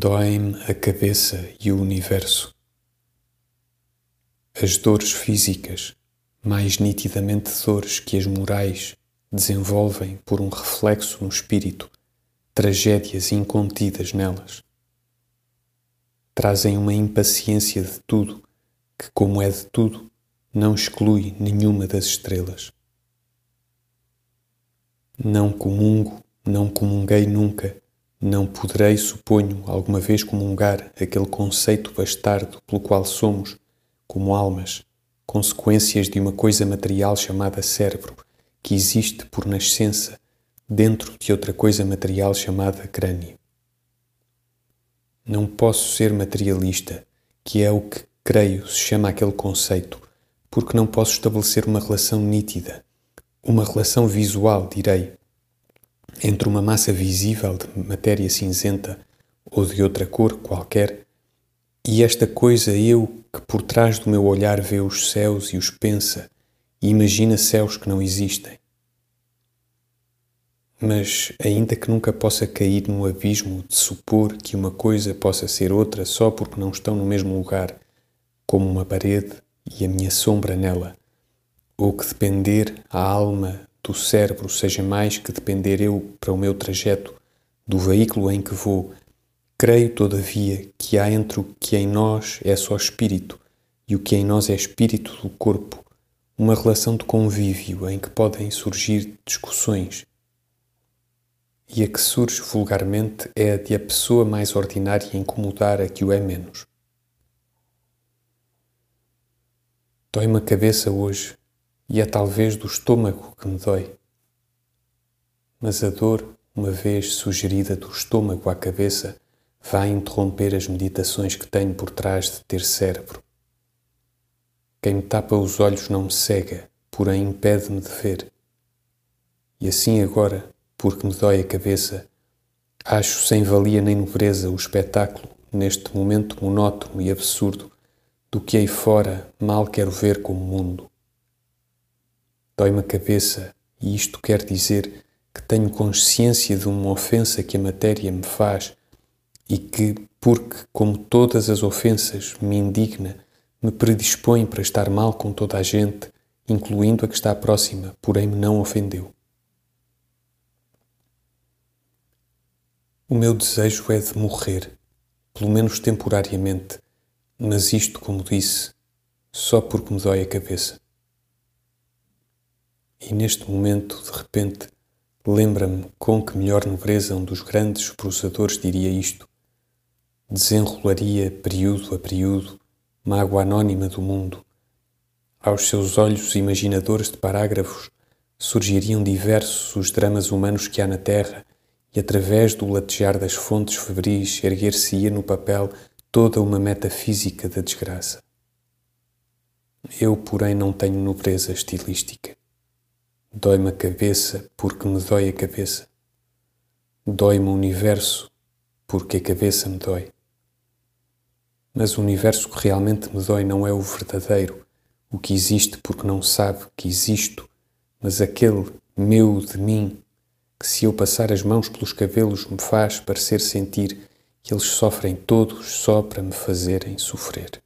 Doem a cabeça e o universo. As dores físicas, mais nitidamente dores que as morais, desenvolvem por um reflexo no espírito tragédias incontidas nelas. Trazem uma impaciência de tudo que, como é de tudo, não exclui nenhuma das estrelas. Não comungo, não comunguei nunca não poderei, suponho, alguma vez comungar aquele conceito bastardo pelo qual somos, como almas, consequências de uma coisa material chamada cérebro, que existe por nascença dentro de outra coisa material chamada crânio. Não posso ser materialista, que é o que creio se chama aquele conceito, porque não posso estabelecer uma relação nítida, uma relação visual, direi, entre uma massa visível de matéria cinzenta ou de outra cor qualquer e esta coisa eu que por trás do meu olhar vê os céus e os pensa e imagina céus que não existem. Mas, ainda que nunca possa cair no abismo de supor que uma coisa possa ser outra só porque não estão no mesmo lugar, como uma parede e a minha sombra nela, ou que depender a alma do cérebro seja mais que depender eu para o meu trajeto do veículo em que vou, creio, todavia, que há entre o que em nós é só espírito e o que em nós é espírito do corpo uma relação de convívio em que podem surgir discussões. E a que surge vulgarmente é a de a pessoa mais ordinária incomodar a que o é menos. Dói-me a cabeça hoje e é talvez do estômago que me dói. Mas a dor, uma vez sugerida do estômago à cabeça, vai interromper as meditações que tenho por trás de ter cérebro. Quem me tapa os olhos não me cega, porém impede-me de ver. E assim agora, porque me dói a cabeça, acho sem valia nem nobreza o espetáculo, neste momento monótono e absurdo, do que aí fora mal quero ver como mundo. Dói-me a cabeça e isto quer dizer que tenho consciência de uma ofensa que a matéria me faz e que, porque, como todas as ofensas, me indigna, me predispõe para estar mal com toda a gente, incluindo a que está próxima, porém me não ofendeu. O meu desejo é de morrer, pelo menos temporariamente, mas isto, como disse, só porque me dói a cabeça. E neste momento, de repente, lembra-me com que melhor nobreza um dos grandes prosadores diria isto. Desenrolaria, período a período, mágoa anônima do mundo. Aos seus olhos imaginadores de parágrafos surgiriam diversos os dramas humanos que há na Terra e através do latejar das fontes febris erguer-se-ia no papel toda uma metafísica da desgraça. Eu, porém, não tenho nobreza estilística. Dói-me a cabeça porque me dói a cabeça. Dói-me o universo porque a cabeça me dói. Mas o universo que realmente me dói não é o verdadeiro, o que existe porque não sabe que existo, mas aquele meu de mim que, se eu passar as mãos pelos cabelos, me faz parecer sentir que eles sofrem todos só para me fazerem sofrer.